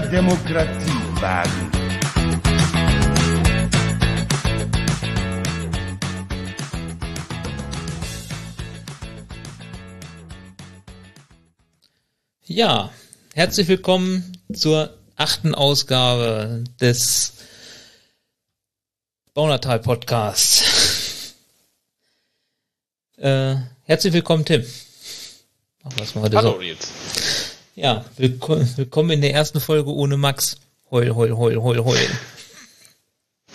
der Demokratie wagen. Ja, herzlich willkommen zur achten Ausgabe des Baunatal Podcasts. äh, herzlich willkommen, Tim. Machen wir es mal heute Hallo, so. Jetzt. Ja, willkommen, in der ersten Folge ohne Max. Heul, heul, heul, heul, heul.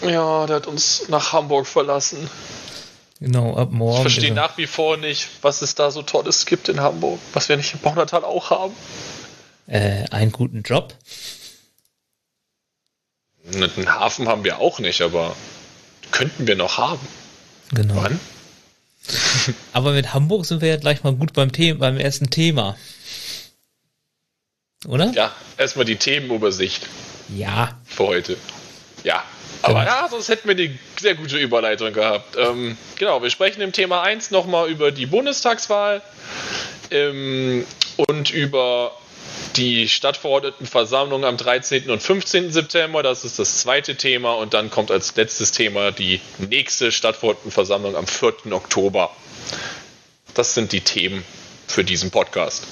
Ja, der hat uns nach Hamburg verlassen. Genau, ab morgen. Ich verstehe nach wie vor nicht, was es da so Tolles gibt in Hamburg, was wir nicht im Baunatal auch haben. Äh, einen guten Job. Einen Hafen haben wir auch nicht, aber könnten wir noch haben. Genau. Wann? aber mit Hamburg sind wir ja gleich mal gut beim, The beim ersten Thema. Oder? Ja, erstmal die Themenübersicht. Ja. Für heute. Ja. Aber genau. ja, sonst hätten wir eine sehr gute Überleitung gehabt. Ähm, genau, wir sprechen im Thema 1 nochmal über die Bundestagswahl ähm, und über die Stadtverordnetenversammlung am 13. und 15. September. Das ist das zweite Thema. Und dann kommt als letztes Thema die nächste Stadtverordnetenversammlung am 4. Oktober. Das sind die Themen für diesen Podcast.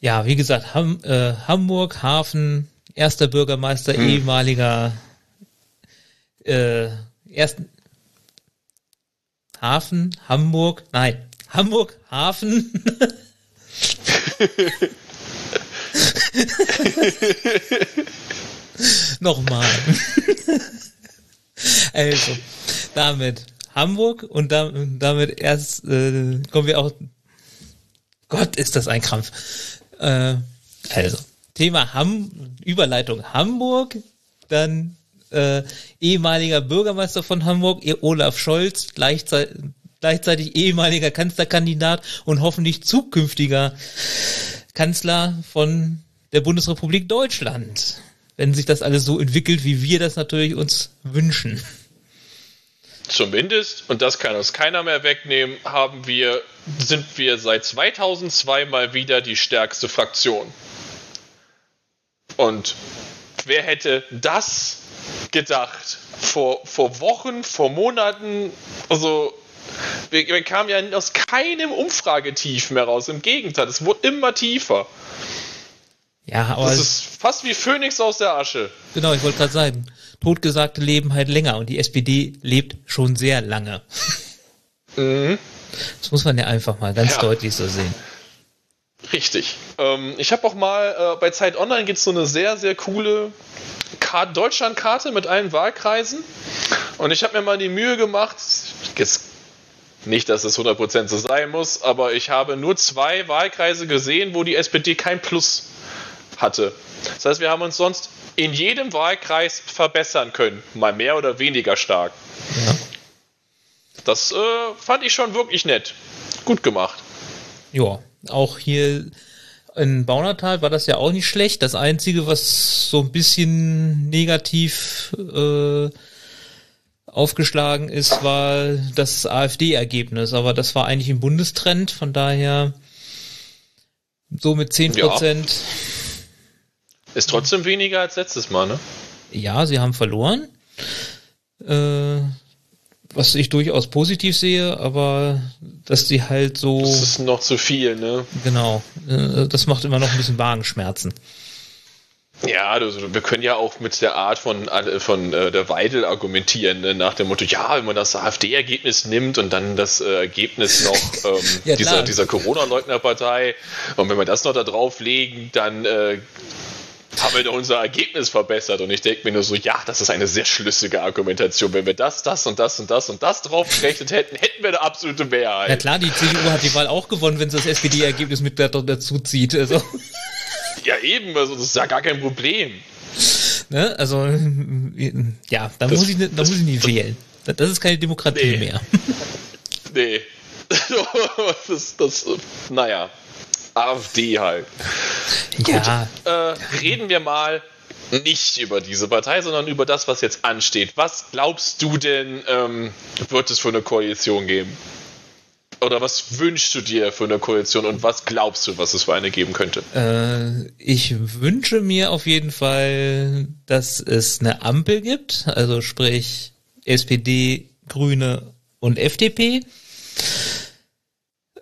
Ja, wie gesagt, Ham, äh, Hamburg, Hafen, erster Bürgermeister, hm. ehemaliger äh, ersten Hafen, Hamburg, nein, Hamburg, Hafen. Nochmal. also, damit Hamburg und damit erst äh, kommen wir auch. Gott, ist das ein Krampf. Äh, also, Thema Ham Überleitung Hamburg, dann äh, ehemaliger Bürgermeister von Hamburg, Olaf Scholz, gleichzeitig, gleichzeitig ehemaliger Kanzlerkandidat und hoffentlich zukünftiger Kanzler von der Bundesrepublik Deutschland. Wenn sich das alles so entwickelt, wie wir das natürlich uns wünschen. Zumindest, und das kann uns keiner mehr wegnehmen, haben wir, sind wir seit 2002 mal wieder die stärkste Fraktion. Und wer hätte das gedacht? Vor, vor Wochen, vor Monaten, also wir, wir kamen ja aus keinem Umfragetief mehr raus. Im Gegenteil, es wurde immer tiefer. Ja, aber. Das ist fast wie Phönix aus der Asche. Genau, ich wollte gerade sagen, Totgesagte leben halt länger und die SPD lebt schon sehr lange. Mhm. Das muss man ja einfach mal ganz ja. deutlich so sehen. Richtig. Ähm, ich habe auch mal äh, bei Zeit Online gibt es so eine sehr, sehr coole Deutschlandkarte mit allen Wahlkreisen. Und ich habe mir mal die Mühe gemacht, jetzt nicht, dass es 100% so sein muss, aber ich habe nur zwei Wahlkreise gesehen, wo die SPD kein Plus hatte. Das heißt, wir haben uns sonst in jedem Wahlkreis verbessern können, mal mehr oder weniger stark. Ja. Das äh, fand ich schon wirklich nett. Gut gemacht. Ja, auch hier in Baunatal war das ja auch nicht schlecht. Das Einzige, was so ein bisschen negativ äh, aufgeschlagen ist, war das AfD-Ergebnis. Aber das war eigentlich ein Bundestrend, von daher so mit 10 Prozent. Ja. Ist trotzdem weniger als letztes Mal, ne? Ja, sie haben verloren. Äh, was ich durchaus positiv sehe, aber dass sie halt so. Das ist noch zu viel, ne? Genau. Äh, das macht immer noch ein bisschen Magenschmerzen. Ja, also wir können ja auch mit der Art von, äh, von äh, der Weidel argumentieren, ne? nach dem Motto, ja, wenn man das AfD-Ergebnis nimmt und dann das äh, Ergebnis noch ähm, ja, dieser, dieser Corona-Leugner-Partei und wenn wir das noch da drauflegen, dann äh, haben wir doch unser Ergebnis verbessert. Und ich denke mir nur so, ja, das ist eine sehr schlüssige Argumentation. Wenn wir das, das und das und das und das draufgerechnet hätten, hätten wir eine absolute Mehrheit. Ja klar, die CDU hat die Wahl auch gewonnen, wenn sie das SPD-Ergebnis mit dazu zieht. Also. Ja, eben, also das ist ja gar kein Problem. Ne? Also, ja, da, muss, ich, da muss ich nicht wählen. Das ist keine Demokratie nee. mehr. Nee. das, das, naja. AfD halt. Ja. Gut, äh, reden wir mal nicht über diese Partei, sondern über das, was jetzt ansteht. Was glaubst du denn, ähm, wird es für eine Koalition geben? oder was wünschst du dir für eine Koalition und was glaubst du, was es für eine geben könnte? Äh, ich wünsche mir auf jeden Fall, dass es eine Ampel gibt, also sprich SPD, Grüne und FDP.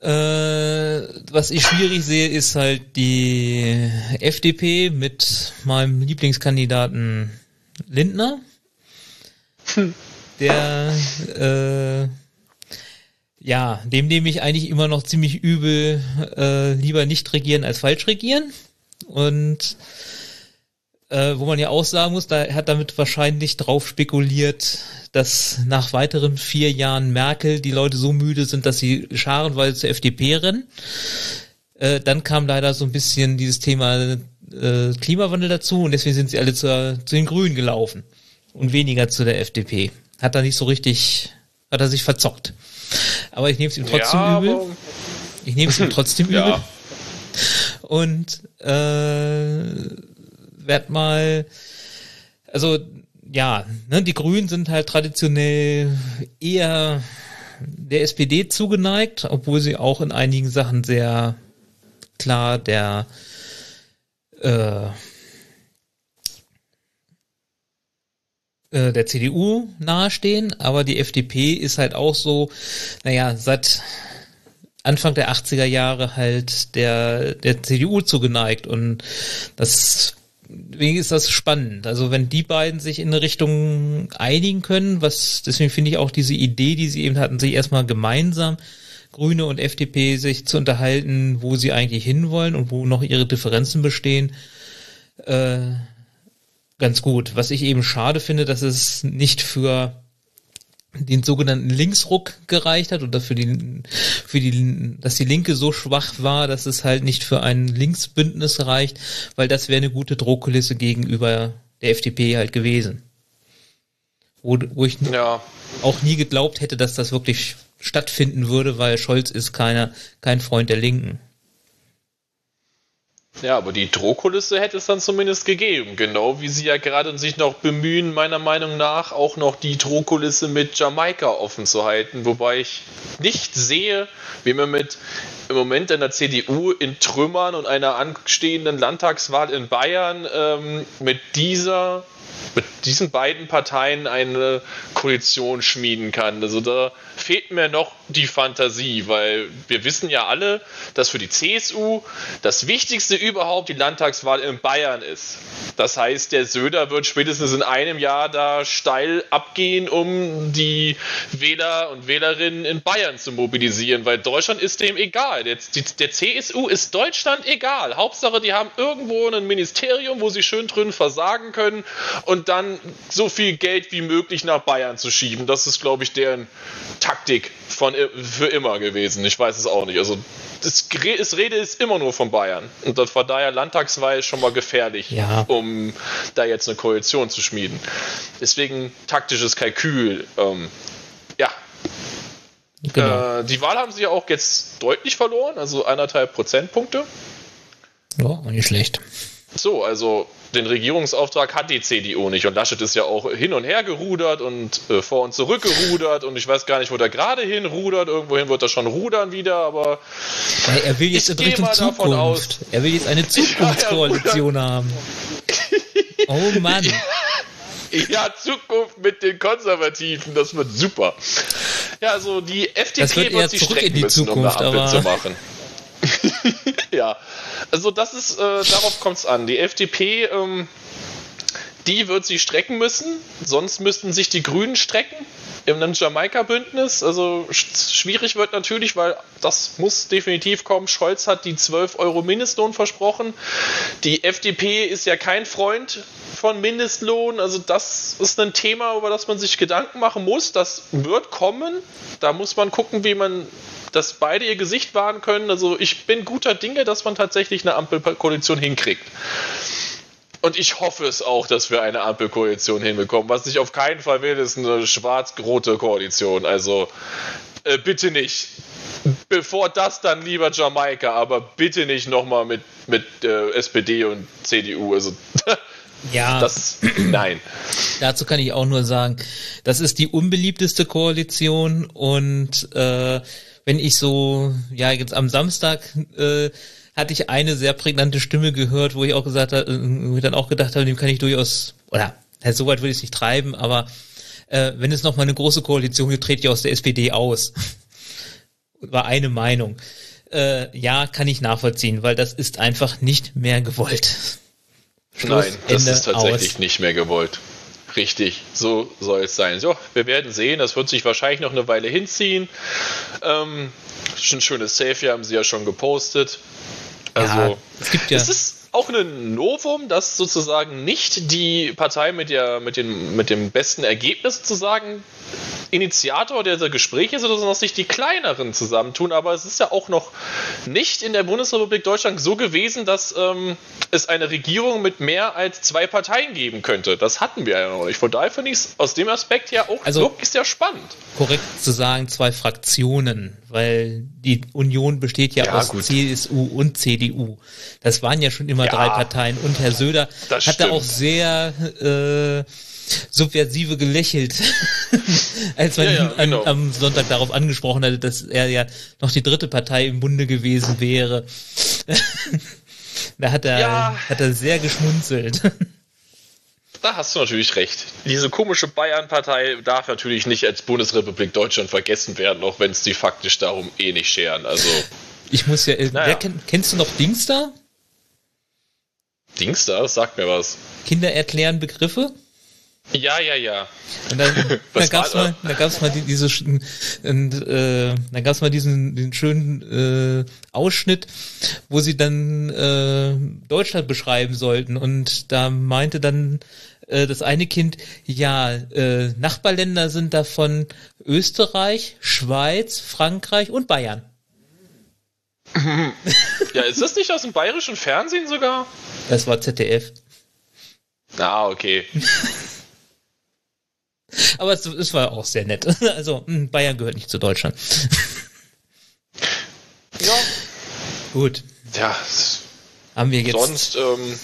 Äh, was ich schwierig sehe, ist halt die FDP mit meinem Lieblingskandidaten Lindner. Der äh, ja, dem nehme ich eigentlich immer noch ziemlich übel, äh, lieber nicht regieren als falsch regieren. Und äh, wo man ja auch sagen muss, da hat damit wahrscheinlich drauf spekuliert, dass nach weiteren vier Jahren Merkel die Leute so müde sind, dass sie scharenweise zur FDP rennen. Äh, dann kam leider so ein bisschen dieses Thema äh, Klimawandel dazu und deswegen sind sie alle zur, zu den Grünen gelaufen und weniger zu der FDP. Hat er nicht so richtig, hat er sich verzockt. Aber ich nehme es ihm trotzdem Ja, übel. Ich nehme es ihm trotzdem übel. Ja. Und äh, werd mal, also ja, ne, die Grünen sind halt traditionell eher der SPD zugeneigt, obwohl sie auch in einigen Sachen sehr klar der äh, äh, der CDU nahestehen, aber die FDP ist halt auch so, naja, seit Anfang der 80er Jahre halt der, der CDU zugeneigt. Und das deswegen ist das spannend. Also wenn die beiden sich in eine Richtung einigen können, was deswegen finde ich auch diese Idee, die sie eben hatten, sich erstmal gemeinsam Grüne und FDP sich zu unterhalten, wo sie eigentlich hinwollen und wo noch ihre Differenzen bestehen, äh, ganz gut. Was ich eben schade finde, dass es nicht für den sogenannten Linksruck gereicht hat oder für die, für die, dass die Linke so schwach war, dass es halt nicht für ein Linksbündnis reicht, weil das wäre eine gute Drohkulisse gegenüber der FDP halt gewesen. Wo, wo ich Ja. auch nie geglaubt hätte, dass das wirklich stattfinden würde, weil Scholz ist keiner, kein Freund der Linken. Ja, aber die Drohkulisse hätte es dann zumindest gegeben. Genau wie sie ja gerade sich noch bemühen, meiner Meinung nach auch noch die Drohkulisse mit Jamaika offen zu halten. Wobei ich nicht sehe, wie man mit im Moment in der CDU in Trümmern und einer anstehenden Landtagswahl in Bayern ähm, mit dieser mit diesen beiden Parteien eine Koalition schmieden kann. Also da fehlt mir noch die Fantasie, weil wir wissen ja alle, dass für die CSU das Wichtigste überhaupt die Landtagswahl in Bayern ist. Das heißt, der Söder wird spätestens in einem Jahr da steil abgehen, um die Wähler und Wählerinnen in Bayern zu mobilisieren, weil Deutschland ist dem egal. Der, die, der CSU ist Deutschland egal. Hauptsache, die haben irgendwo ein Ministerium, wo sie schön drin versagen können und dann so viel Geld wie möglich nach Bayern zu schieben. Das ist, glaube ich, deren Taktik von für immer gewesen. Ich weiß es auch nicht. Also das, das Rede ist immer nur von Bayern. Und das war daher Landtagswahl schon mal gefährlich, Ja. um da jetzt eine Koalition zu schmieden. Deswegen taktisches Kalkül. Ähm, ja, Genau. äh, die Wahl haben sie ja auch jetzt deutlich verloren, also anderthalb Prozentpunkte. ja, nicht schlecht. So, also den Regierungsauftrag hat die CDU nicht und Laschet ist ja auch hin und her gerudert und äh, vor und zurück gerudert und ich weiß gar nicht, wo der gerade hinrudert. Irgendwohin wird er schon rudern wieder, aber Weil er will jetzt in Richtung Zukunft. aus- Er will jetzt eine Zukunftskoalition haben. Oh Mann. ja, Zukunft mit den Konservativen, das wird super. Ja, also die FDP Das wird eher sich strecken die müssen, um eine Zukunft, Ampel zu machen. ja, also das ist, äh, darauf kommt es an. Die FDP, ähm, die wird sich strecken müssen, sonst müssten sich die Grünen strecken einem Jamaika-Bündnis. Also sch- schwierig wird natürlich, weil das muss definitiv kommen. Scholz hat die 12 Euro Mindestlohn versprochen. Die FDP ist ja kein Freund von Mindestlohn. Also das ist ein Thema, über das man sich Gedanken machen muss. Das wird kommen. Da muss man gucken, wie man dass beide ihr Gesicht wahren können. Also ich bin guter Dinge, dass man tatsächlich eine Ampelkoalition hinkriegt. Und ich hoffe es auch, dass wir eine Ampelkoalition hinbekommen. Was ich auf keinen Fall will, ist eine schwarz-rote Koalition. Also äh, bitte nicht. Bevor das dann lieber Jamaika, aber bitte nicht nochmal mit, mit äh, SPD und CDU. Also Ja, das, nein. dazu kann ich auch nur sagen, das ist die unbeliebteste Koalition und äh, wenn ich so, ja, jetzt am Samstag äh, hatte ich eine sehr prägnante Stimme gehört, wo ich auch gesagt habe, äh, wo ich dann auch gedacht habe, dem kann ich durchaus, oder halt, so weit würde ich es nicht treiben, aber äh, wenn es noch mal eine große Koalition gibt, trete ich aus der SPD aus. War eine Meinung. Äh, ja, kann ich nachvollziehen, weil das ist einfach nicht mehr gewollt. Schluss, Nein, das Ende, ist tatsächlich aus. nicht mehr gewollt. Richtig, so soll es sein. So, wir werden sehen, das wird sich wahrscheinlich noch eine Weile hinziehen. Ähm, ein schönes Safe haben sie ja schon gepostet. Also, ja, es gibt ja. Es ist auch ein Novum, dass sozusagen nicht die Partei mit, der, mit, den, mit dem besten Ergebnis sozusagen Initiator dieser Gespräche ist, sondern dass sich die kleineren zusammentun. Aber es ist ja auch noch nicht in der Bundesrepublik Deutschland so gewesen, dass ähm, es eine Regierung mit mehr als zwei Parteien geben könnte. Das hatten wir ja noch nicht. Von daher finde ich es aus dem Aspekt ja auch Also- wirklich sehr spannend. korrekt zu sagen, zwei Fraktionen, weil die Union besteht ja, Ja, aus gut. CSU und CDU. Das waren ja schon immer Ja, drei Parteien und Herr Söder hat da stimmt. auch sehr äh, subversive gelächelt, als man Ja, ja, ihn genau. am Sonntag darauf angesprochen hatte, dass er ja noch die dritte Partei im Bunde gewesen wäre. da hat er, Ja. hat er sehr geschmunzelt. Da hast du natürlich recht. Diese komische Bayern-Partei darf natürlich nicht als Bundesrepublik Deutschland vergessen werden, auch wenn es die faktisch darum eh nicht scheren. Also, Ich muss ja, äh, Naja. wer kenn, kennst du noch Dings da? Dings da, sagt mir was. Kinder erklären Begriffe? Ja, ja, ja. Und dann, da Was gab's war mal, da gab's mal die, diese, und, äh, da gab's mal diesen, den schönen äh, Ausschnitt, wo sie dann äh, Deutschland beschreiben sollten. Und da meinte dann äh, das eine Kind, ja, äh, Nachbarländer sind davon Österreich, Schweiz, Frankreich und Bayern. Ja, ist das nicht aus dem bayerischen Fernsehen sogar? Das war ZDF. Ah, okay. Aber es, es war auch sehr nett. Also mh, Bayern gehört nicht zu Deutschland. Ja. Gut, Ja, haben wir jetzt. sonst, ähm,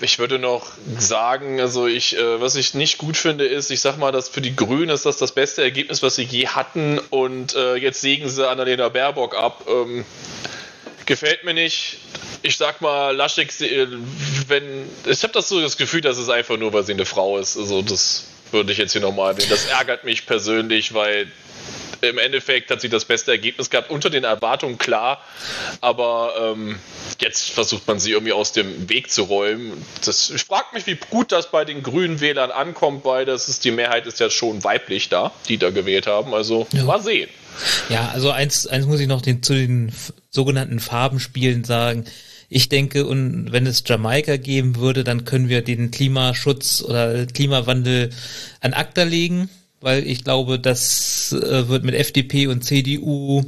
ich würde noch sagen, also ich, äh, was ich nicht gut finde, ist, ich sag mal, dass für die Grünen ist das das beste Ergebnis, was sie je hatten und äh, jetzt sägen sie Annalena Baerbock ab. Ähm, gefällt mir nicht. Ich sag mal, Laschek, äh, wenn, ich habe das so das Gefühl, dass es einfach nur, weil sie eine Frau ist. Also das würde ich jetzt hier nochmal nehmen. Das ärgert mich persönlich, weil im Endeffekt hat sie das beste Ergebnis gehabt, unter den Erwartungen klar, aber ähm, jetzt versucht man sie irgendwie aus dem Weg zu räumen. Das, ich frage mich, wie gut das bei den grünen Wählern ankommt, weil das ist, die Mehrheit ist ja schon weiblich da, die da gewählt haben. Also Ja. mal sehen. Ja, also eins, eins muss ich noch den, zu den sogenannten Farbenspielen sagen. Ich denke, und wenn es Jamaika geben würde, dann können wir den Klimaschutz oder Klimawandel an ACTA legen, weil ich glaube, das äh, wird mit FDP und CDU,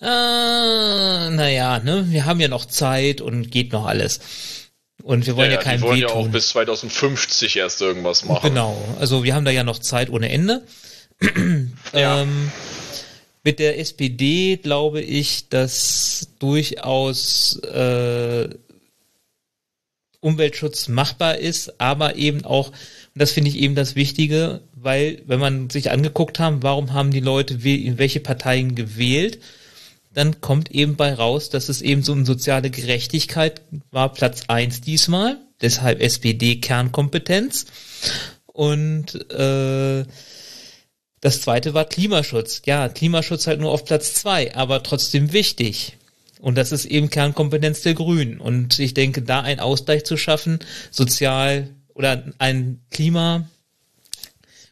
äh, naja, ne, wir haben ja noch Zeit und geht noch alles. Und wir wollen ja, die keinem wollen ja auch bis 2050 erst irgendwas machen. Genau, also wir haben da ja noch Zeit ohne Ende. Ja. ähm, mit der SPD glaube ich, dass durchaus äh, Umweltschutz machbar ist, aber eben auch, und das finde ich eben das Wichtige, weil wenn man sich angeguckt haben, warum haben die Leute in welche Parteien gewählt, dann kommt eben bei raus, dass es eben so um soziale Gerechtigkeit war Platz eins diesmal, deshalb SPD Kernkompetenz. Und äh, das zweite war Klimaschutz. Ja, Klimaschutz halt nur auf Platz zwei, aber trotzdem wichtig. Und das ist eben Kernkompetenz der Grünen. Und ich denke, da einen Ausgleich zu schaffen, sozial oder ein Klima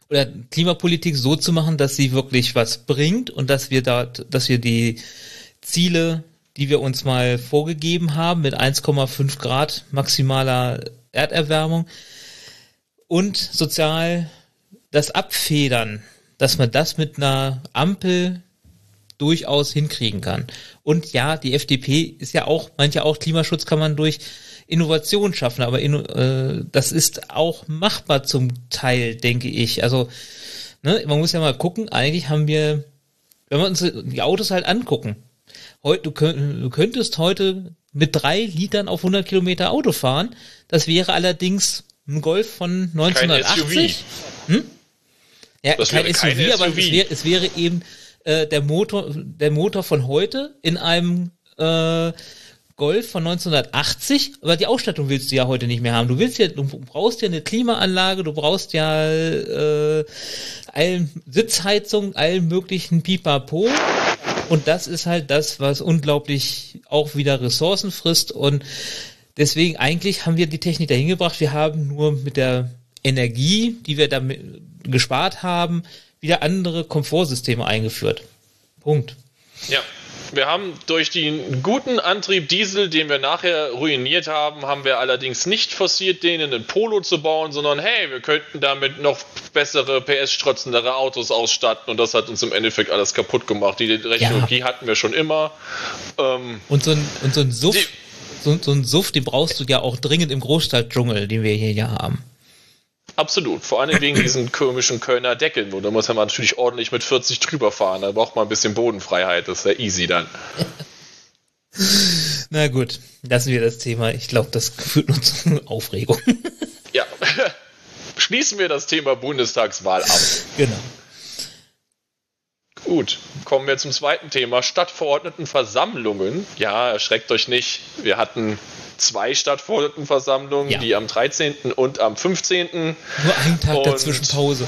oder Klimapolitik so zu machen, dass sie wirklich was bringt und dass wir dort, dass wir die Ziele, die wir uns mal vorgegeben haben, mit 1,5 Grad maximaler Erderwärmung und sozial das Abfedern, dass man das mit einer Ampel durchaus hinkriegen kann. Und ja, die FDP ist ja auch, manche auch Klimaschutz kann man durch Innovation schaffen, aber inno, äh, das ist auch machbar zum Teil, denke ich. Also, ne, man muss ja mal gucken, eigentlich haben wir, wenn wir uns die Autos halt angucken, heute, du, könnt, du könntest heute mit drei Litern auf 100 Kilometer Auto fahren. Das wäre allerdings ein Golf von 1980. Hm? Ja, Das kein SUV, kein aber SUV. es wäre, es wäre eben äh, der Motor, der Motor von heute in einem äh, Golf von 1980, aber die Ausstattung willst du ja heute nicht mehr haben. Du willst ja, du brauchst ja eine Klimaanlage, du brauchst ja äh, allen Sitzheizung, allen möglichen Pipapo. Und das ist halt das, was unglaublich auch wieder Ressourcen frisst. Und deswegen eigentlich haben wir die Technik dahin gebracht. Wir haben nur mit der Energie, die wir damit gespart haben, wieder andere Komfortsysteme eingeführt. Punkt. Ja. Wir haben durch den guten Antrieb Diesel, den wir nachher ruiniert haben, haben wir allerdings nicht forciert, den in einen Polo zu bauen, sondern hey, wir könnten damit noch bessere PS-strotzendere Autos ausstatten und das hat uns im Endeffekt alles kaputt gemacht. Die Technologie ja. hatten wir schon immer. Ähm, und so ein, und so ein Suff, so, so ein Suff, den brauchst du ja auch dringend im Großstadtdschungel, den wir hier ja haben. Absolut, vor allem wegen diesen komischen Kölner Deckeln. Und da muss man natürlich ordentlich mit 40 drüber fahren. Da braucht man ein bisschen Bodenfreiheit. Das ist ja easy dann. Na gut, lassen wir das Thema. Ich glaube, das führt uns zu Aufregung. Ja, schließen wir das Thema Bundestagswahl ab. Genau. Gut, kommen wir zum zweiten Thema, Stadtverordnetenversammlungen. Ja, erschreckt euch nicht. Wir hatten zwei Stadtverordnetenversammlungen, ja. die am 13. und am 15. Nur einen Tag und dazwischen Pause.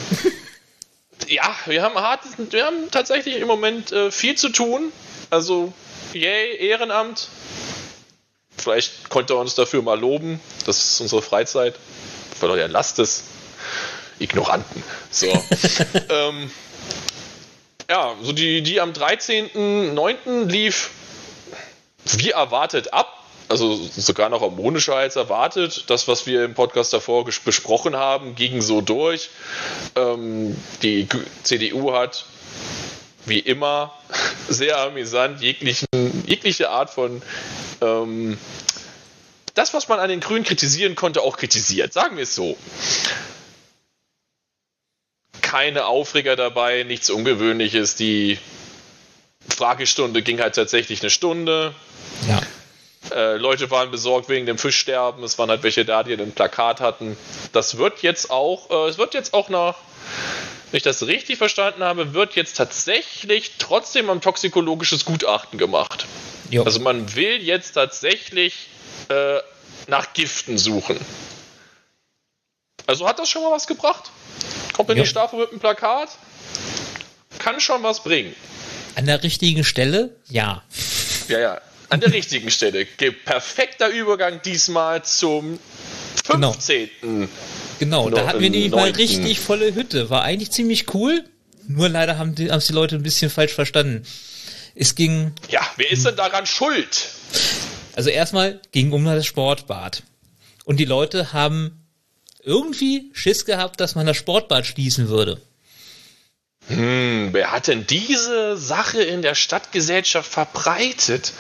ja, wir haben hart, wir haben tatsächlich im Moment äh, viel zu tun. Also, yay, Ehrenamt. Vielleicht konnte er uns dafür mal loben. Das ist unsere Freizeit. Weil ja, lasst es. Ignoranten. So. ähm, ja, so die, die am 13.09. lief wie erwartet ab also sogar noch harmonischer als erwartet. Das, was wir im Podcast davor besprochen haben, ging so durch. Ähm, die CDU hat wie immer sehr amüsant jeglichen, jegliche Art von ähm, das, was man an den Grünen kritisieren konnte, auch kritisiert. Sagen wir es so. Keine Aufreger dabei, nichts Ungewöhnliches. Die Fragestunde ging halt tatsächlich eine Stunde. Ja. Äh, Leute waren besorgt wegen dem Fischsterben. Es waren halt welche da, die ein Plakat hatten. Das wird jetzt auch, äh, es wird jetzt auch nach, wenn ich das richtig verstanden habe, wird jetzt tatsächlich trotzdem ein toxikologisches Gutachten gemacht. Jo. Also man will jetzt tatsächlich äh, nach Giften suchen. Also hat das schon mal was gebracht? Kommt in jo. die Staffel mit einem Plakat? Kann schon was bringen. An der richtigen Stelle? Ja. Ja, ja an der richtigen Stelle. Perfekter Übergang diesmal zum 15. Genau, genau da hatten wir nämlich mal richtig volle Hütte. War eigentlich ziemlich cool. Nur leider haben die, haben die Leute ein bisschen falsch verstanden. Es ging. Ja, wer ist denn daran schuld? Also erstmal ging um das Sportbad. Und die Leute haben irgendwie Schiss gehabt, dass man das Sportbad schließen würde. Hm, wer hat denn diese Sache in der Stadtgesellschaft verbreitet?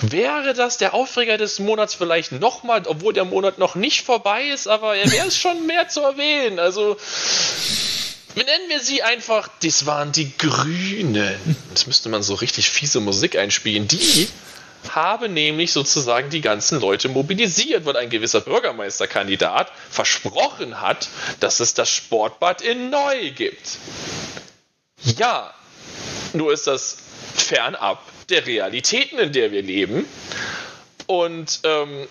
Wäre das der Aufreger des Monats vielleicht nochmal, obwohl der Monat noch nicht vorbei ist, aber er wäre es schon mehr zu erwähnen. Also, nennen wir sie einfach, das waren die Grünen. Jetzt müsste man so richtig fiese Musik einspielen. Die haben nämlich sozusagen die ganzen Leute mobilisiert, weil ein gewisser Bürgermeisterkandidat versprochen hat, dass es das Sportbad in Neu gibt. Ja, nur ist das fernab der Realitäten, in der wir leben. Und ähm,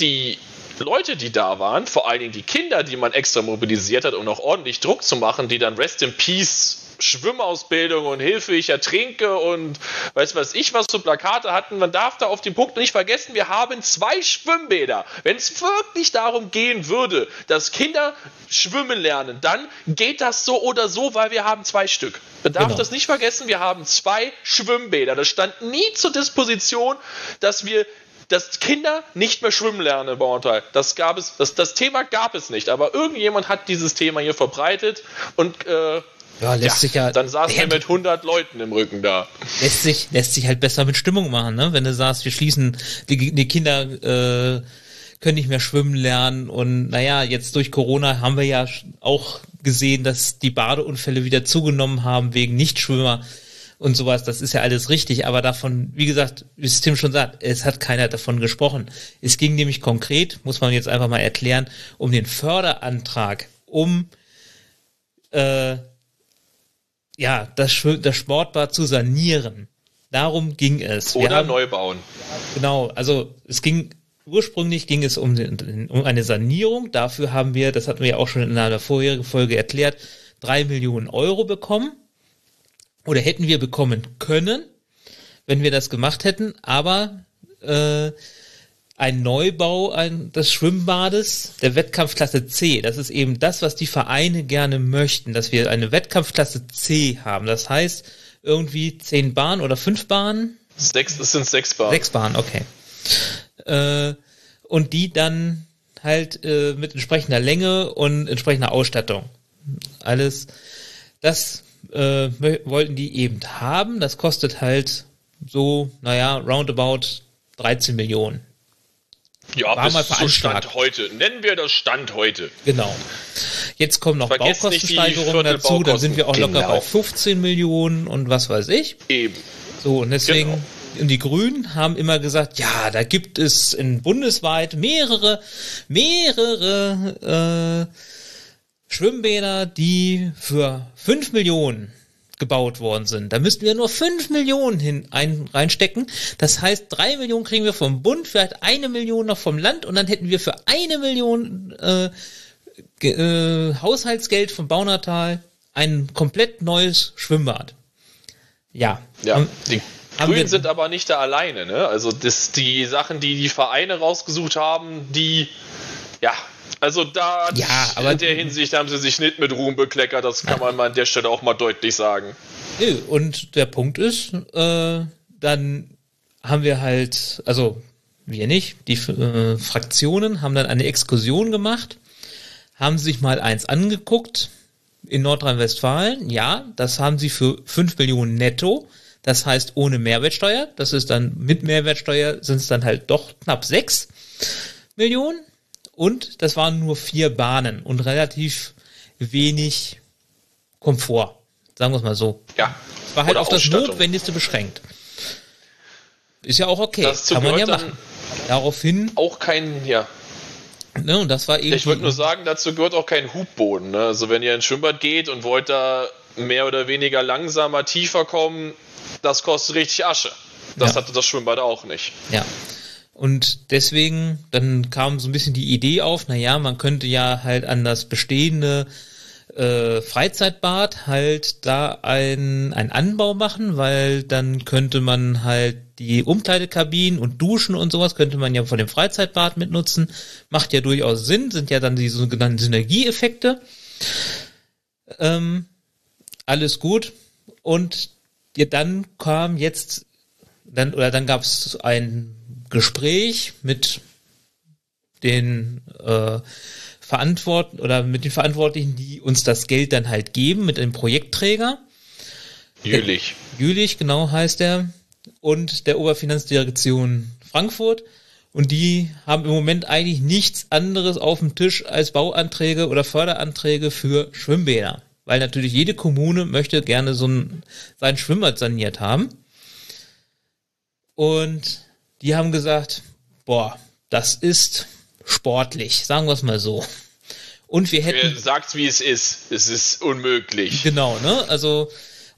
die Leute, die da waren, vor allen Dingen die Kinder, die man extra mobilisiert hat, um noch ordentlich Druck zu machen, die dann Rest in Peace Schwimmausbildung und Hilfe, ich ertrinke und weiß was ich, was so Plakate hatten. Man darf da auf den Punkt nicht vergessen, wir haben zwei Schwimmbäder. Wenn es wirklich darum gehen würde, dass Kinder schwimmen lernen, dann geht das so oder so, weil wir haben zwei Stück. Man darf genau. das nicht vergessen, wir haben zwei Schwimmbäder. Das stand nie zur Disposition, dass wir dass Kinder nicht mehr schwimmen lernen in Bauernteil. Das gab es, das, das Thema gab es nicht, aber irgendjemand hat dieses Thema hier verbreitet und äh, ja, lässt ja, sich ja. Dann saßen wir mit 100 Leuten im Rücken da. Lässt sich, lässt sich halt besser mit Stimmung machen, ne? Wenn du sagst, wir schließen, die, die Kinder äh, können nicht mehr schwimmen lernen und naja, jetzt durch Corona haben wir ja auch gesehen, dass die Badeunfälle wieder zugenommen haben wegen Nichtschwimmer und sowas. Das ist ja alles richtig, aber davon, wie gesagt, wie es Tim schon sagt, es hat keiner davon gesprochen. Es ging nämlich konkret, muss man jetzt einfach mal erklären, um den Förderantrag, um äh, ja, das, das Sportbad zu sanieren. Darum ging es. Oder haben- neu bauen. Genau, also es ging ursprünglich ging es um, um eine Sanierung. Dafür haben wir, das hatten wir ja auch schon in einer vorherigen Folge erklärt, drei Millionen Euro bekommen. Oder hätten wir bekommen können, wenn wir das gemacht hätten. Aber äh, ein Neubau ein, des Schwimmbades der Wettkampfklasse C, das ist eben das, was die Vereine gerne möchten, dass wir eine Wettkampfklasse C haben. Das heißt irgendwie zehn Bahnen oder fünf Bahnen, Sechs, es sind sechs Bahnen. Sechs Bahnen, okay. Äh, und die dann halt äh, mit entsprechender Länge und entsprechender Ausstattung. Alles, das äh, wollten die eben haben. Das kostet halt so, naja, roundabout 13 Millionen. Ja, War bis mal zu veranschlagt. Stand heute. Nennen wir das Stand heute. Genau. Jetzt kommen noch Vergesst Baukostensteigerungen dazu, dann Viertelbaukosten. sind wir auch locker Genau. bei 15 Millionen und was weiß ich. Eben. So, und deswegen, Genau. und die Grünen haben immer gesagt, ja, da gibt es in bundesweit mehrere, mehrere äh, Schwimmbäder, die für 5 Millionen gebaut worden sind. Da müssten wir nur 5 Millionen hin ein, reinstecken. Das heißt, 3 Millionen kriegen wir vom Bund, vielleicht eine Million noch vom Land und dann hätten wir für eine Million äh, äh, Haushaltsgeld vom Baunatal ein komplett neues Schwimmbad. Ja. Ja. Haben- Die Grünen wir- sind aber nicht da alleine, ne? Also das, die Sachen, die die Vereine rausgesucht haben, die, ja, also da Ja, aber- in der Hinsicht haben sie sich nicht mit Ruhm bekleckert, das kann man mal an der Stelle auch mal deutlich sagen. Und der Punkt ist, äh, dann haben wir halt, also wir nicht, die äh, Fraktionen haben dann eine Exkursion gemacht, haben sich mal eins angeguckt in Nordrhein-Westfalen. Ja, das haben sie für 5 Millionen netto. Das heißt ohne Mehrwertsteuer. Das ist dann mit Mehrwertsteuer sind es dann halt doch knapp 6 Millionen. Und das waren nur vier Bahnen und relativ wenig Komfort. Sagen wir es mal so. Ja. War halt auf das. Notwendigste beschränkt. Ist ja auch okay. Das Kann man ja machen. Daraufhin, auch kein, ja. ne, und das war eben. Ich wollte nur sagen, dazu gehört auch kein Hubboden. Ne? Also wenn ihr ins Schwimmbad geht und wollt da mehr oder weniger langsamer, tiefer kommen, das kostet richtig Asche. Das Ja. hatte das Schwimmbad auch nicht. Ja. Und deswegen, dann kam so ein bisschen die Idee auf, naja, man könnte ja halt an das bestehende äh, Freizeitbad halt da ein, ein Anbau machen, weil dann könnte man halt die Umkleidekabinen und Duschen und sowas könnte man ja von dem Freizeitbad mitnutzen. Macht ja durchaus Sinn, sind ja dann die sogenannten Synergieeffekte. Ähm, alles gut. Und ja, dann kam jetzt dann oder dann gab es ein Gespräch mit den äh, Verantwortlichen oder mit den Verantwortlichen, die uns das Geld dann halt geben, mit dem Projektträger. Jülich. Jülich, genau heißt er, und der Oberfinanzdirektion Frankfurt. Und die haben im Moment eigentlich nichts anderes auf dem Tisch als Bauanträge oder Förderanträge für Schwimmbäder. Weil natürlich jede Kommune möchte gerne so ein, sein Schwimmbad saniert haben. Und die haben gesagt, boah, das ist sportlich, sagen wir es mal so. Und wir hätten Wer sagt, wie es ist. Es ist unmöglich. Genau, ne? Also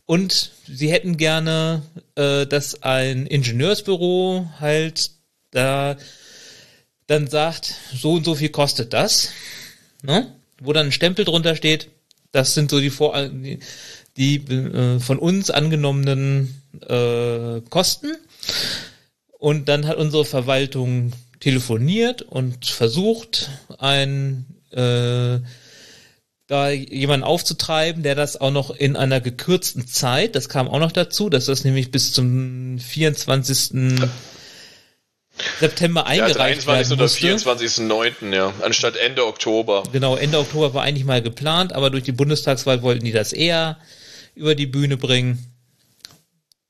und sie hätten gerne, äh, dass ein Ingenieursbüro halt da dann sagt, so und so viel kostet das, ne? Wo dann ein Stempel drunter steht. Das sind so die Vor die, die äh, von uns angenommenen äh, Kosten. Und dann hat unsere Verwaltung telefoniert und versucht, ein äh, da jemanden aufzutreiben, der das auch noch in einer gekürzten Zeit, das kam auch noch dazu, dass das nämlich bis zum 24. September Ja, eingereicht 23. werden oder musste. 24.09. ja. Anstatt Ende Oktober. Genau, Ende Oktober war eigentlich mal geplant, aber durch die Bundestagswahl wollten die das eher über die Bühne bringen.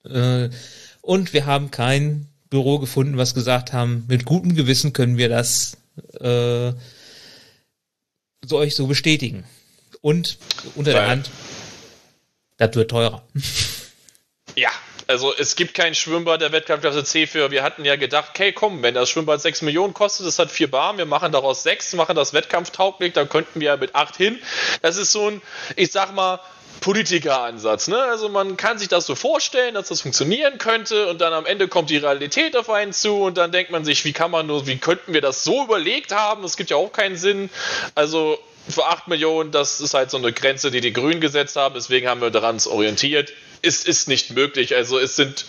Äh, Und wir haben kein Büro gefunden, was gesagt haben, mit gutem Gewissen können wir das äh, so euch so bestätigen. Und unter der Weil- Hand, das wird teurer. Ja, also es gibt kein Schwimmbad der Wettkampfklasse C für. Wir hatten ja gedacht, okay, komm, wenn das Schwimmbad 6 Millionen kostet, das hat vier Bahnen, wir machen daraus sechs, machen das wettkampftauglich, dann könnten wir ja mit acht hin. Das ist so ein, ich sag mal, Politikeransatz. Ne? Also man kann sich das so vorstellen, dass das funktionieren könnte und dann am Ende kommt die Realität auf einen zu und dann denkt man sich, wie kann man nur, wie könnten wir das so überlegt haben? Das gibt ja auch keinen Sinn. Also für 8 Millionen, das ist halt so eine Grenze, die die Grünen gesetzt haben, deswegen haben wir daran orientiert. Ist, ist nicht möglich. Also es sind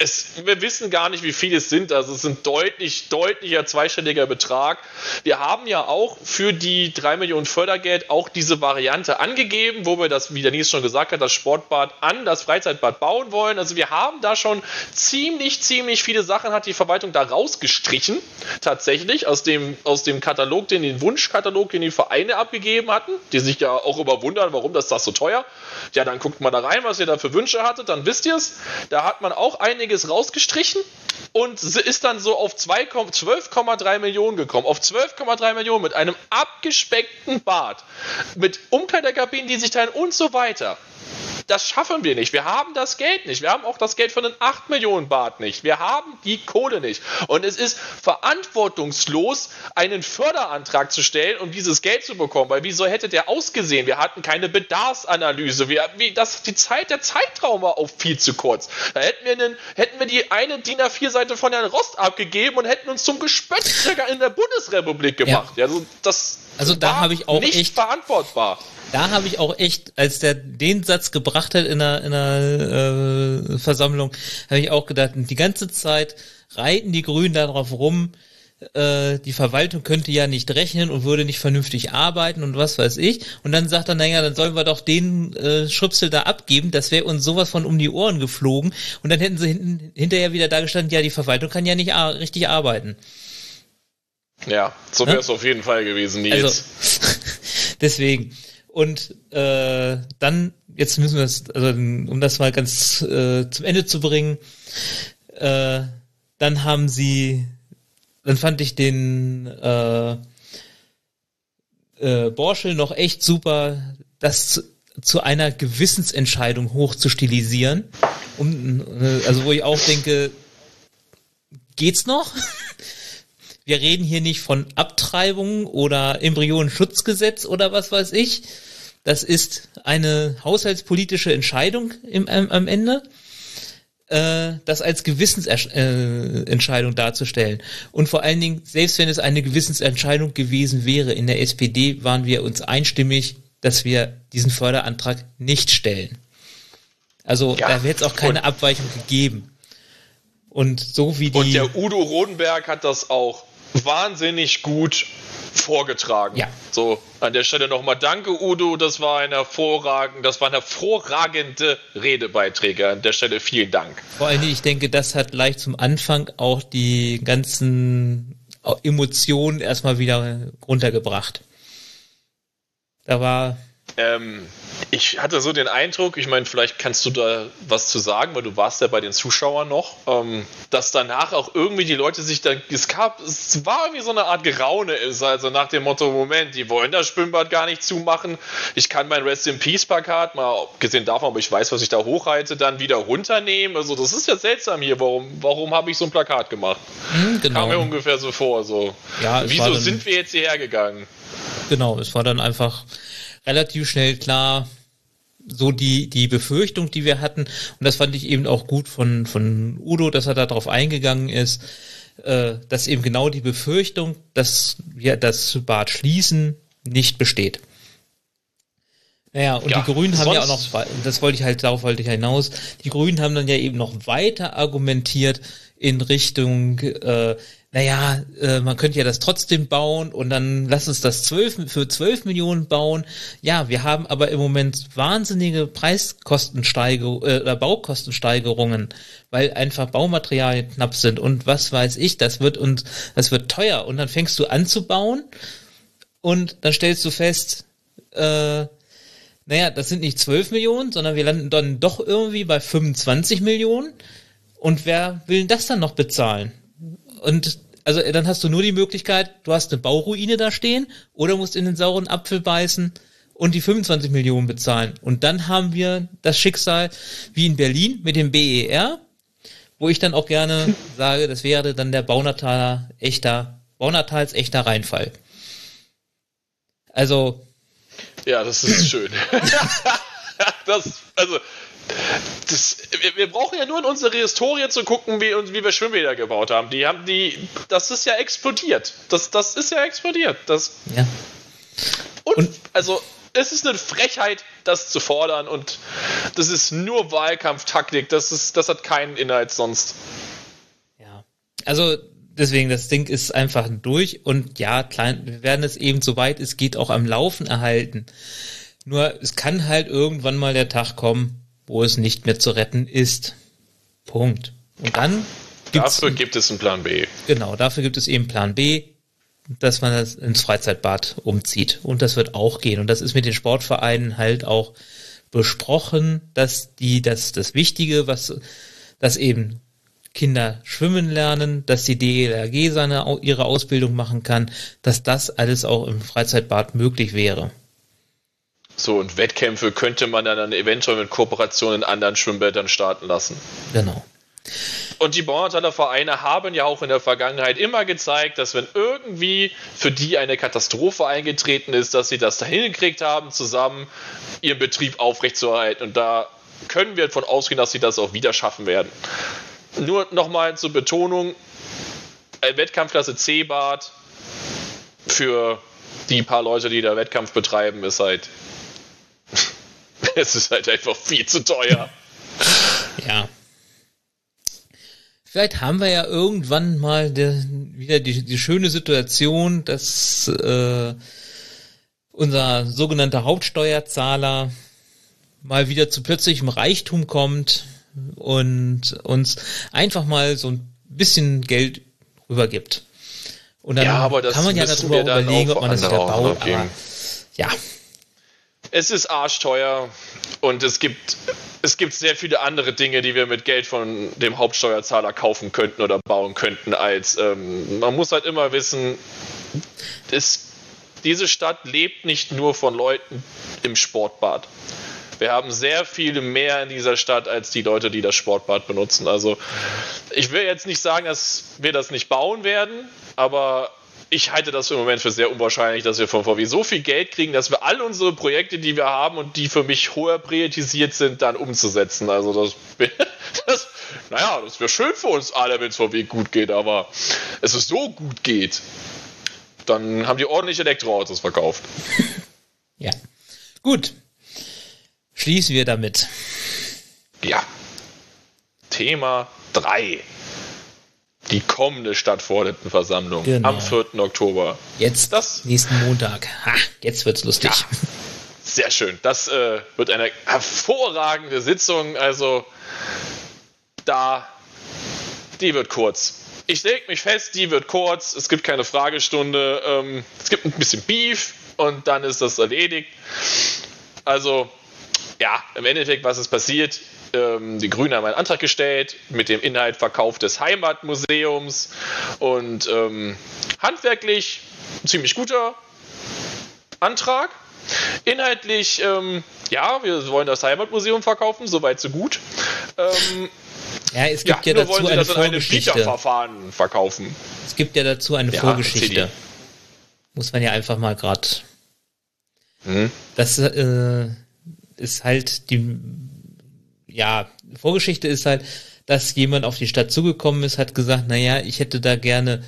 es, wir wissen gar nicht, wie viele es sind. Also es sind deutlich, deutlicher zweistelliger Betrag. Wir haben ja auch für die 3 Millionen Fördergeld auch diese Variante angegeben, wo wir das, wie der Nils schon gesagt hat, das Sportbad an das Freizeitbad bauen wollen. Also wir haben da schon ziemlich, ziemlich viele Sachen hat die Verwaltung da rausgestrichen. Tatsächlich aus dem, aus dem Katalog, den, den Wunschkatalog, den die Vereine abgegeben hatten, die sich ja auch überwundern, warum das das so teuer. Ja, dann guckt mal da rein, was ihr da für Wünsche hattet, dann wisst ihr es. Da hat man auch einige einiges rausgestrichen und ist dann so auf 12,3 Millionen gekommen. Auf 12,3 Millionen mit einem abgespeckten Bad, mit Umkleiderkabinen, die sich teilen und so weiter das schaffen wir nicht. Wir haben das Geld nicht. Wir haben auch das Geld von den 8 Millionen Bart nicht. Wir haben die Kohle nicht. Und es ist verantwortungslos, einen Förderantrag zu stellen, um dieses Geld zu bekommen. Weil wieso hätte der ausgesehen? Wir hatten keine Bedarfsanalyse. Wir, wie, das, die Zeit, der Zeitraum war auch viel zu kurz. Da hätten wir, einen, hätten wir die eine DIN A4-Seite von Herrn Rost abgegeben und hätten uns zum Gespött in der Bundesrepublik gemacht. Ja. Also das also da habe ich auch nicht echt verantwortbar da habe ich auch echt, als der den Satz gebracht hat in einer, in einer äh, Versammlung, habe ich auch gedacht, die ganze Zeit reiten die Grünen darauf rum, äh, die Verwaltung könnte ja nicht rechnen und würde nicht vernünftig arbeiten und was weiß ich. Und dann sagt er, naja, dann sollen wir doch den äh, Schripsel da abgeben, das wäre uns sowas von um die Ohren geflogen. Und dann hätten sie hinten, hinterher wieder da gestanden, ja, die Verwaltung kann ja nicht richtig arbeiten. Ja, so wäre es auf jeden Fall gewesen, Nils. Also, deswegen. Und äh, dann, jetzt müssen wir es, also um das mal ganz äh, zum Ende zu bringen, äh, dann haben sie, dann fand ich den äh, äh, Borschel noch echt super, das zu, zu einer Gewissensentscheidung hoch zu stilisieren. Um, äh, also wo ich auch denke, geht's noch? Wir reden hier nicht von Abtreibung oder Embryonenschutzgesetz oder was weiß ich, das ist eine haushaltspolitische Entscheidung im, ähm, am Ende, äh, das als Gewissensentscheidung äh, darzustellen. Und vor allen Dingen, selbst wenn es eine Gewissensentscheidung gewesen wäre, in der SPD waren wir uns einstimmig, dass wir diesen Förderantrag nicht stellen. Also ja, da wird es auch keine Abweichung gegeben. Und so wie die. Und der Udo Rodenberg hat das auch wahnsinnig gut vorgetragen. Ja. So, an der Stelle nochmal danke, Udo. Das war ein hervorragend, das waren hervorragende Redebeiträge. An der Stelle vielen Dank. Vor allem, ich denke, das hat gleich zum Anfang auch die ganzen Emotionen erstmal wieder runtergebracht. Da war ähm, ich hatte so den Eindruck, ich meine, vielleicht kannst du da was zu sagen, weil du warst ja bei den Zuschauern noch, ähm, dass danach auch irgendwie die Leute sich da, es gab, es war irgendwie so eine Art Geraune ist, also nach dem Motto, Moment, die wollen das Schwimmbad gar nicht zumachen, ich kann mein Rest in Peace Plakat, mal abgesehen davon, aber ich weiß, was ich da hochhalte, dann wieder runternehmen, also das ist ja seltsam hier, warum, warum habe ich so ein Plakat gemacht? Hm, genau. Kam mir ungefähr so vor, so. Ja, Wieso sind wir jetzt hierher gegangen? Genau, es war dann einfach, relativ schnell klar, so die, die Befürchtung, die wir hatten, und das fand ich eben auch gut von, von Udo, dass er darauf eingegangen ist, äh, dass eben genau die Befürchtung, dass wir das Bad schließen, nicht besteht. Naja, und ja, die Grünen haben ja auch noch, das wollte ich halt, darauf wollte ich hinaus, die Grünen haben dann ja eben noch weiter argumentiert in Richtung, äh, naja, äh, man könnte ja das trotzdem bauen und dann lass uns das 12, für 12 Millionen bauen. Ja, wir haben aber im Moment wahnsinnige Preiskostensteigerungen äh, oder Baukostensteigerungen, weil einfach Baumaterialien knapp sind und was weiß ich, das wird uns, das wird teuer und dann fängst du an zu bauen und dann stellst du fest, äh, naja, das sind nicht 12 Millionen, sondern wir landen dann doch irgendwie bei 25 Millionen. Und wer will das dann noch bezahlen? Und also dann hast du nur die Möglichkeit, du hast eine Bauruine da stehen oder musst in den sauren Apfel beißen und die 25 Millionen bezahlen. Und dann haben wir das Schicksal wie in Berlin mit dem BER, wo ich dann auch gerne sage, das wäre dann der Baunataler echter, Baunatals echter Reinfall. Also. Ja, das ist schön. das, also, das, wir, wir brauchen ja nur in unsere Historie zu gucken, wie, wie wir Schwimmbäder gebaut haben. Die haben die, das ist ja explodiert. Das, das ist ja explodiert. Das, Ja. und, Und- also, es ist eine Frechheit, das zu fordern und das ist nur Wahlkampftaktik. Das, ist, das hat keinen Inhalt sonst. Ja. Also deswegen, das Ding ist einfach durch und ja, klein, wir werden es eben soweit es geht auch am Laufen erhalten. Nur es kann halt irgendwann mal der Tag kommen, wo es nicht mehr zu retten ist. Punkt. Und dann gibt's Dafür gibt es einen Plan B. genau, dafür gibt es eben Plan B, dass man das ins Freizeitbad umzieht. Und das wird auch gehen. Und das ist mit den Sportvereinen halt auch besprochen, dass die, das, das Wichtige, was, dass eben Kinder schwimmen lernen, dass die DLRG seine, ihre Ausbildung machen kann, dass das alles auch im Freizeitbad möglich wäre. So, und Wettkämpfe könnte man dann eventuell mit Kooperationen in anderen Schwimmbädern starten lassen. Genau. Und die Bauerntaler Vereine haben ja auch in der Vergangenheit immer gezeigt, dass wenn irgendwie für die eine Katastrophe eingetreten ist, dass sie das dahin gekriegt haben, zusammen ihren Betrieb aufrechtzuerhalten. Und da können wir davon ausgehen, dass sie das auch wieder schaffen werden. Nur nochmal zur Betonung, Wettkampfklasse C-Bad für die paar Leute, die da Wettkampf betreiben, ist halt es ist halt einfach viel zu teuer. Ja. Vielleicht haben wir ja irgendwann mal der, wieder die, die schöne Situation, dass äh, unser sogenannter Hauptsteuerzahler mal wieder zu plötzlichem Reichtum kommt und uns einfach mal so ein bisschen Geld rübergibt. Und dann Ja, aber das kann man ja darüber überlegen, ob man das wieder baut. ja, Es ist arschteuer und es gibt, es gibt sehr viele andere Dinge, die wir mit Geld von dem Hauptsteuerzahler kaufen könnten oder bauen könnten, als ähm, man muss halt immer wissen, es, diese Stadt lebt nicht nur von Leuten im Sportbad. Wir haben sehr viele mehr in dieser Stadt als die Leute, die das Sportbad benutzen. Also ich will jetzt nicht sagen, dass wir das nicht bauen werden, aber ich halte das im Moment für sehr unwahrscheinlich, dass wir von VW so viel Geld kriegen, dass wir all unsere Projekte, die wir haben und die für mich höher priorisiert sind, dann umzusetzen. Also das, das naja, das wäre schön für uns alle, wenn es VW gut geht, aber es ist so gut geht, dann haben die ordentlich Elektroautos verkauft. ja. Gut. Schließen wir damit. Ja. Thema 3. Die kommende Stadtvorlittenversammlung Genau. am 4. Oktober. Jetzt, Das- nächsten Montag. Ha, jetzt wird's lustig. Ja. Sehr schön. Das äh, wird eine hervorragende Sitzung. Also da, die wird kurz. Ich leg mich fest, die wird kurz. Es gibt keine Fragestunde. Ähm, es gibt ein bisschen Beef und dann ist das erledigt. Also ja, im Endeffekt, was ist passiert? Ähm, die Grünen haben einen Antrag gestellt mit dem Inhalt Verkauf des Heimatmuseums und ähm, handwerklich ein ziemlich guter Antrag. Inhaltlich, ähm, ja, wir wollen das Heimatmuseum verkaufen, soweit so gut. Ähm, Ja, es ja, gibt ja, nur dazu wollen sie eine das Vorgeschichte. Bieterverfahren verkaufen. Es gibt ja dazu eine Ja, Vorgeschichte. erzähl Muss man ja einfach mal gerade. Mhm. Das äh, ist halt die. Ja, Vorgeschichte ist halt, dass jemand auf die Stadt zugekommen ist, hat gesagt, naja, ich hätte da gerne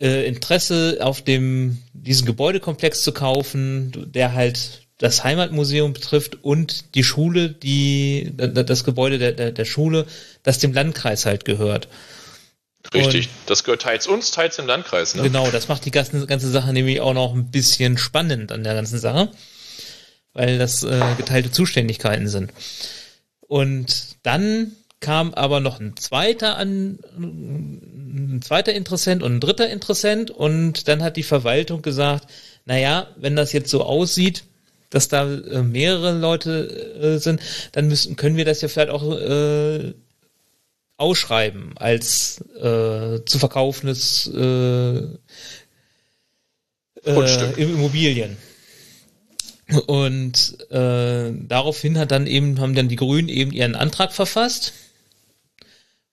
äh, Interesse auf dem diesen Gebäudekomplex zu kaufen, der halt das Heimatmuseum betrifft und die Schule, die das Gebäude der, der, der Schule, das dem Landkreis halt gehört. Richtig. das gehört teils uns, teils dem Landkreis. Ne? Genau, das macht die ganze, ganze Sache nämlich auch noch ein bisschen spannend an der ganzen Sache, weil das äh, geteilte Zuständigkeiten sind. Und dann kam aber noch ein zweiter an, ein zweiter Interessent und ein dritter Interessent und dann hat die Verwaltung gesagt, naja, wenn das jetzt so aussieht, dass da äh, mehrere Leute äh, sind, dann müssen, können wir das ja vielleicht auch äh, ausschreiben als äh, zu verkaufendes äh, Grundstück. äh, Immobilien. Und äh, daraufhin hat dann eben haben dann die Grünen eben ihren Antrag verfasst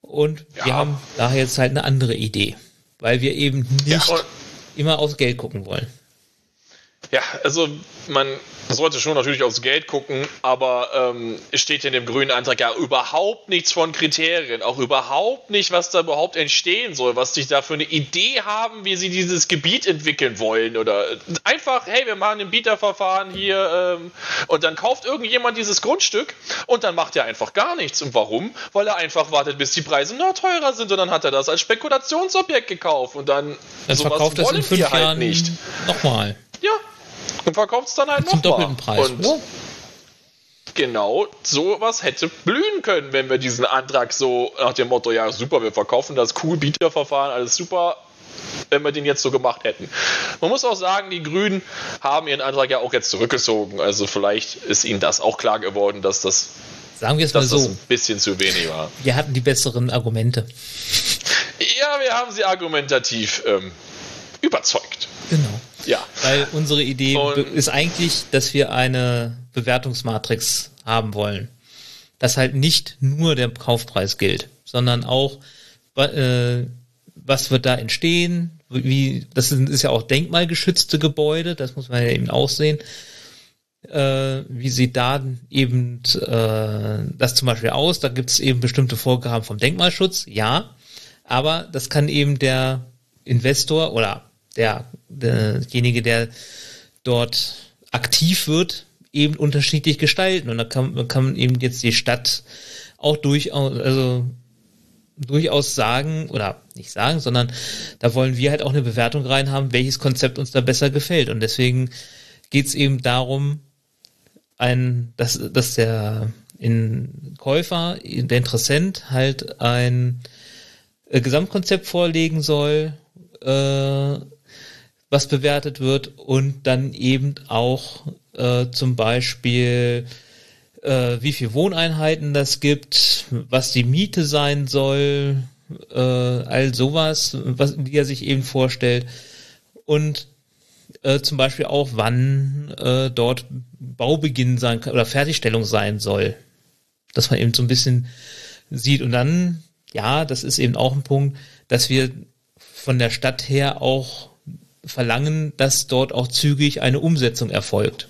und wir Ja. haben daher jetzt halt eine andere Idee, weil wir eben nicht Ja, immer aufs Geld gucken wollen. Ja, also man sollte schon natürlich aufs Geld gucken, aber ähm, es steht in dem grünen Antrag ja überhaupt nichts von Kriterien, auch überhaupt nicht, was da überhaupt entstehen soll, was die da für eine Idee haben, wie sie dieses Gebiet entwickeln wollen oder einfach, hey, wir machen ein Bieterverfahren hier ähm, und dann kauft irgendjemand dieses Grundstück und dann macht er einfach gar nichts. Und warum? Weil er einfach wartet, bis die Preise noch teurer sind und dann hat er das als Spekulationsobjekt gekauft und dann Dann verkauft das in fünf halt Jahren nicht. nochmal. Ja. Und verkauft es dann halt Zum nochmal. doppelten Preis. Und Ja. genau sowas hätte blühen können, wenn wir diesen Antrag so nach dem Motto, ja super, wir verkaufen das cool, Bieterverfahren, alles super, wenn wir den jetzt so gemacht hätten. Man muss auch sagen, die Grünen haben ihren Antrag ja auch jetzt zurückgezogen. Also vielleicht ist ihnen das auch klar geworden, dass das, Sagen wir es mal so. ein bisschen zu wenig war. Wir hatten die besseren Argumente. Ja, wir haben sie argumentativ ähm, überzeugt. Genau. Ja. Weil unsere Idee Und- ist eigentlich, dass wir eine Bewertungsmatrix haben wollen. Dass halt nicht nur der Kaufpreis gilt, sondern auch, äh, was wird da entstehen, wie, das sind, ist ja auch denkmalgeschützte Gebäude, das muss man ja eben auch sehen. Äh, wie sieht da eben äh, das zum Beispiel aus? Da gibt es eben bestimmte Vorgaben vom Denkmalschutz, ja. Aber das kann eben der Investor oder der, derjenige, der dort aktiv wird, eben unterschiedlich gestalten. Und da kann, kann man eben jetzt die Stadt auch durchaus, also durchaus sagen, oder nicht sagen, sondern da wollen wir halt auch eine Bewertung rein haben, welches Konzept uns da besser gefällt. Und deswegen geht es eben darum, ein, dass, dass der in Käufer, der Interessent halt ein äh, Gesamtkonzept vorlegen soll, äh, was bewertet wird und dann eben auch äh, zum Beispiel äh, wie viel Wohneinheiten das gibt, was die Miete sein soll, äh, all sowas, was die er sich eben vorstellt und äh, zum Beispiel auch, wann äh, dort Baubeginn sein kann oder Fertigstellung sein soll. Dass man eben so ein bisschen sieht. Und dann, ja, das ist eben auch ein Punkt, dass wir von der Stadt her auch verlangen, dass dort auch zügig eine Umsetzung erfolgt.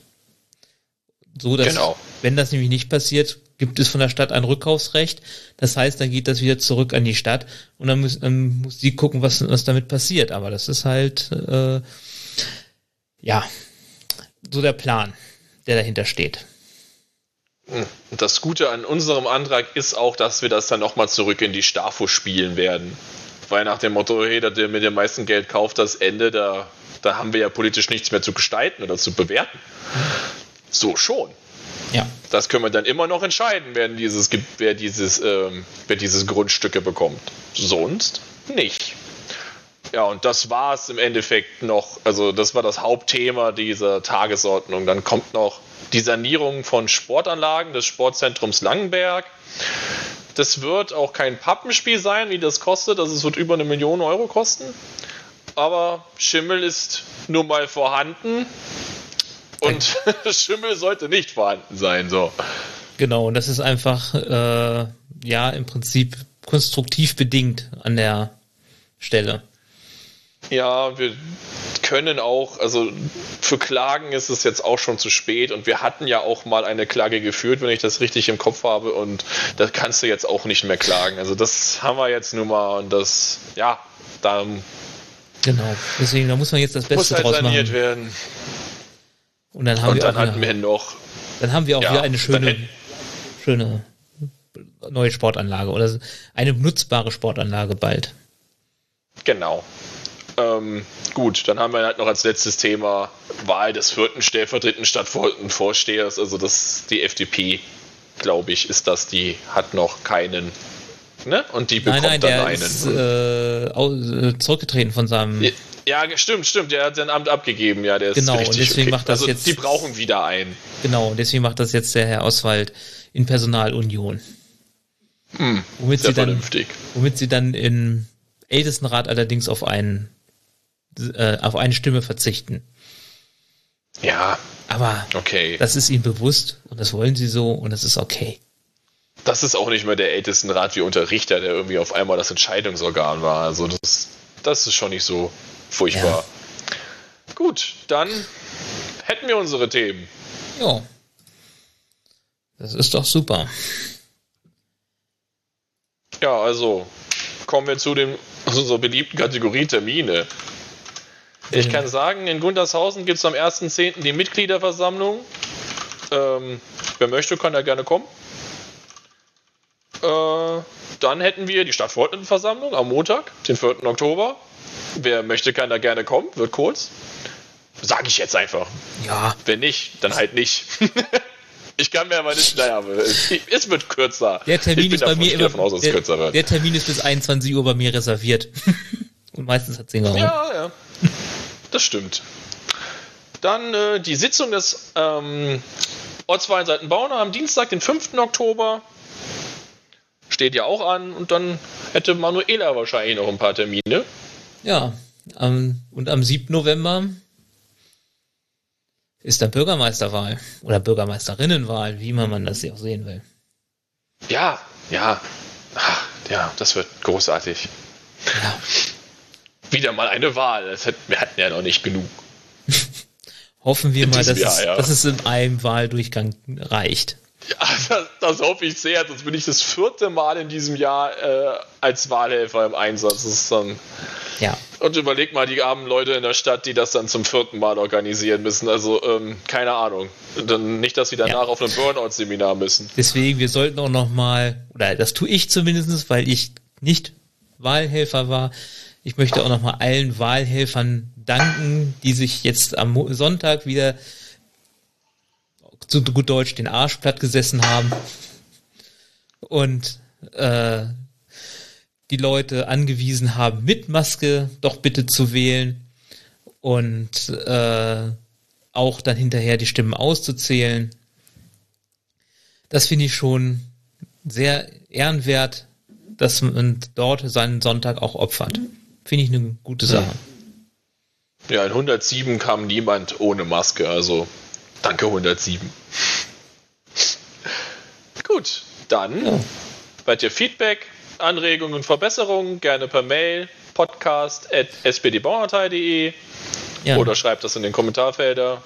So dass, Genau. wenn das nämlich nicht passiert, gibt es von der Stadt ein Rückkaufsrecht. Das heißt, dann geht das wieder zurück an die Stadt und dann muss, dann muss sie gucken, was, was damit passiert. Aber das ist halt, äh, ja, so der Plan, der dahinter steht. Und das Gute an unserem Antrag ist auch, dass wir das dann nochmal zurück in die Stafo spielen werden. Weil nach dem Motto, hey, der der mit dem meisten Geld kauft das Ende, da, da haben wir ja politisch nichts mehr zu gestalten oder zu bewerten. So schon. Ja. Das können wir dann immer noch entscheiden, wer dieses, wer dieses, ähm, wer dieses Grundstücke bekommt. Sonst nicht. Ja, und das war es im Endeffekt noch. Also, das war das Hauptthema dieser Tagesordnung. Dann kommt noch die Sanierung von Sportanlagen des Sportzentrums Langenberg. Das wird auch kein Pappenspiel sein, wie das kostet. Also, es wird über eine Million Euro kosten. Aber Schimmel ist nun mal vorhanden. Und Schimmel sollte nicht vorhanden sein. So. Genau, und das ist einfach, äh, ja, im Prinzip konstruktiv bedingt an der Stelle. Ja, wir können auch, also für Klagen ist es jetzt auch schon zu spät und wir hatten ja auch mal eine Klage geführt, wenn ich das richtig im Kopf habe und da kannst du jetzt auch nicht mehr klagen. Also das haben wir jetzt nun mal und das, ja, da Genau. Deswegen, da muss man jetzt das muss Beste halt draus saniert machen. werden. Und dann haben Und wir dann auch hatten wir noch, dann haben wir auch ja, wieder eine dann schöne, schöne neue Sportanlage oder eine nutzbare Sportanlage bald. genau. Ähm, gut, dann haben wir halt noch als letztes Thema Wahl des vierten stellvertretenden Stadtvorstehers. Also das, die FDP, glaube ich, ist das, die hat noch keinen. Ne? Und die bekommt Nein, nein, dann der einen. ist äh, äh, zurückgetreten von seinem. Ja, stimmt, stimmt. Der hat sein Amt abgegeben. Ja, der ist Genau, und richtig. deswegen macht das also, jetzt- Die brauchen wieder einen. Genau, und deswegen macht das jetzt der Herr Oswald in Personalunion. Hm, Womit sehr sie dann, vernünftig. womit sie dann im Ältestenrat allerdings auf einen, äh, auf eine Stimme verzichten. Ja, Aber okay. das ist ihnen bewusst und das wollen sie so und das ist okay. Das ist auch nicht mehr der Ältestenrat wie unter Richter, der irgendwie auf einmal das Entscheidungsorgan war. Also das, das ist schon nicht so furchtbar. Gut, dann hätten wir unsere Themen. Ja. Das ist doch super. Ja, also kommen wir zu dem zu unserer beliebten Kategorie Termine. Ich kann sagen, in Gundershausen gibt es am 1.10. die Mitgliederversammlung. Ähm, wer möchte, kann da gerne kommen. Äh, dann hätten wir die Stadtverordnetenversammlung am Montag, den 4. Oktober. Wer möchte, kann da gerne kommen, wird kurz. Sage ich jetzt einfach. Ja. Wenn nicht, dann halt nicht. ich kann mir aber nicht, naja, es wird kürzer. Der Termin ist bei mir davon aus, der, der Termin ist bis 21 Uhr bei mir reserviert. Und meistens hat es den Raum. Ja, ja. Das stimmt. Dann äh, die Sitzung des ähm, Ortsvereins Seitenbauner am Dienstag, den 5. Oktober. Steht ja auch an. Und dann hätte Manuela wahrscheinlich noch ein paar Termine. Ja. am- und am 7. November ist dann Bürgermeisterwahl oder Bürgermeisterinnenwahl, wie immer man das auch sehen will. Ja, ja. Ach, ja, das wird großartig. Ja. Wieder mal eine Wahl. Hat, wir hatten ja noch nicht genug. Hoffen wir In mal, dass, diesem es, Jahr, ja. dass es in einem Wahldurchgang reicht. Ja, das, das hoffe ich sehr. Sonst bin ich das vierte Mal in diesem Jahr äh, als Wahlhelfer im Einsatz. Das ist dann Ja. Und überleg mal die armen Leute in der Stadt, die das dann zum vierten Mal organisieren müssen. Also, ähm, keine Ahnung. Dann nicht, dass sie danach Ja. auf ein Burnout-Seminar müssen. Deswegen, wir sollten auch noch mal, oder das tue ich zumindest, weil ich nicht Wahlhelfer war. Ich möchte auch noch mal allen Wahlhelfern danken, die sich jetzt am Sonntag wieder zu gut Deutsch den Arsch platt gesessen haben und äh, die Leute angewiesen haben, mit Maske doch bitte zu wählen und äh, auch dann hinterher die Stimmen auszuzählen. Das finde ich schon sehr ehrenwert, dass man dort seinen Sonntag auch opfert. Finde ich eine gute Sache. Ja, in 107 kam niemand ohne Maske. Also, danke 107. Gut, dann Ja. bei dir Feedback, Anregungen, Verbesserungen gerne per Mail podcast.spdbauernpartei.de Ja, oder schreibt das in den Kommentarfelder.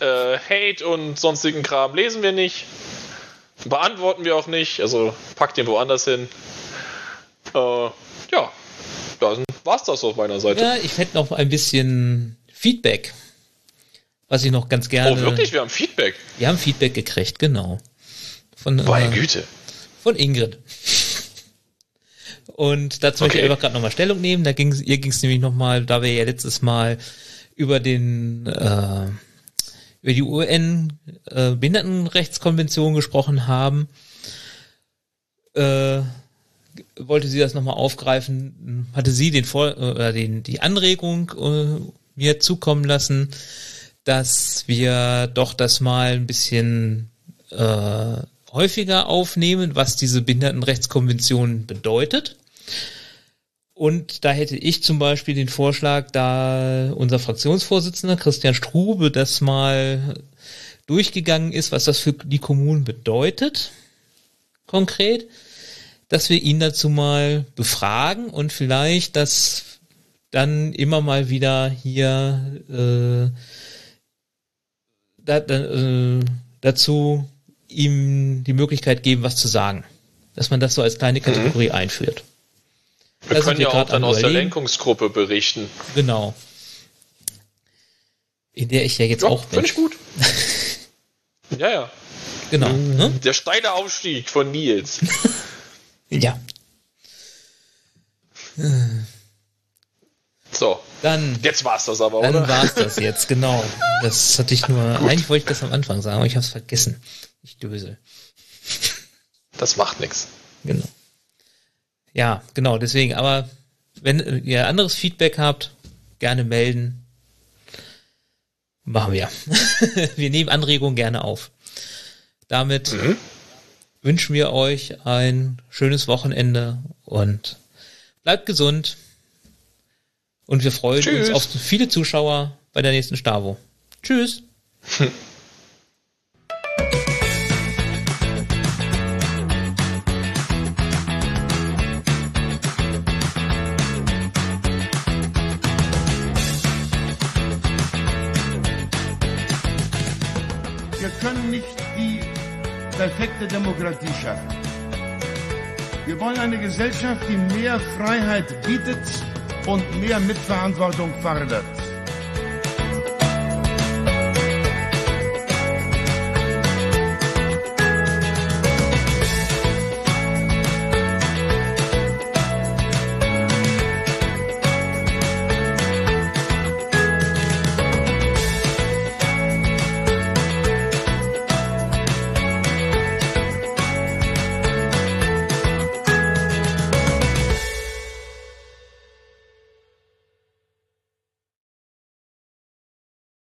Äh, Hate und sonstigen Kram lesen wir nicht. Beantworten wir auch nicht. Also packt den woanders hin. Äh, ja, dann war's das auf meiner Seite. ja, ich hätte noch ein bisschen Feedback, was ich noch ganz gerne. oh, wirklich? Wir haben Feedback. Wir haben Feedback gekriegt, genau. Von, Meine äh, Güte. von Ingrid. Und dazu möchte ich Okay. einfach gerade nochmal Stellung nehmen. Da ging's, ihr ging es nämlich nochmal, da wir ja letztes Mal über den äh, über die UN äh, Behindertenrechtskonvention gesprochen haben, äh, wollte sie das nochmal aufgreifen, hatte sie den Vor äh, oder den, die Anregung äh, mir zukommen lassen, dass wir doch das mal ein bisschen äh, häufiger aufnehmen, was diese Behindertenrechtskonvention bedeutet. Und da hätte ich zum Beispiel den Vorschlag, da unser Fraktionsvorsitzender Christian Strube das mal durchgegangen ist, was das für die Kommunen bedeutet, konkret, dass wir ihn dazu mal befragen und vielleicht das dann immer mal wieder hier äh, da, da, äh, dazu ihm die Möglichkeit geben, was zu sagen. Dass man das so als kleine Kategorie einführt. Wir Da können wir ja auch dann aus der. Lenkungsgruppe berichten. Genau. In der ich ja jetzt Ja, auch bin. finde ich gut. ja, ja. Genau. Ne? Der steile Aufstieg von Nils. Ja. So, Dann, jetzt war's das aber, dann oder? war's das jetzt, genau. Das hatte ich nur, eigentlich wollte ich das am Anfang sagen, aber ich habe es vergessen. Ich dösel. Das macht nichts. Genau. Ja, genau, deswegen, aber wenn ihr anderes Feedback habt, gerne melden. Machen wir. wir nehmen Anregungen gerne auf. Damit Mhm. Wünschen wir euch ein schönes Wochenende und bleibt gesund. Und wir freuen Tschüss. uns auf viele Zuschauer bei der nächsten Stavo. Tschüss. Demokratie schaffen. Wir wollen eine Gesellschaft, die mehr Freiheit bietet und mehr Mitverantwortung fordert.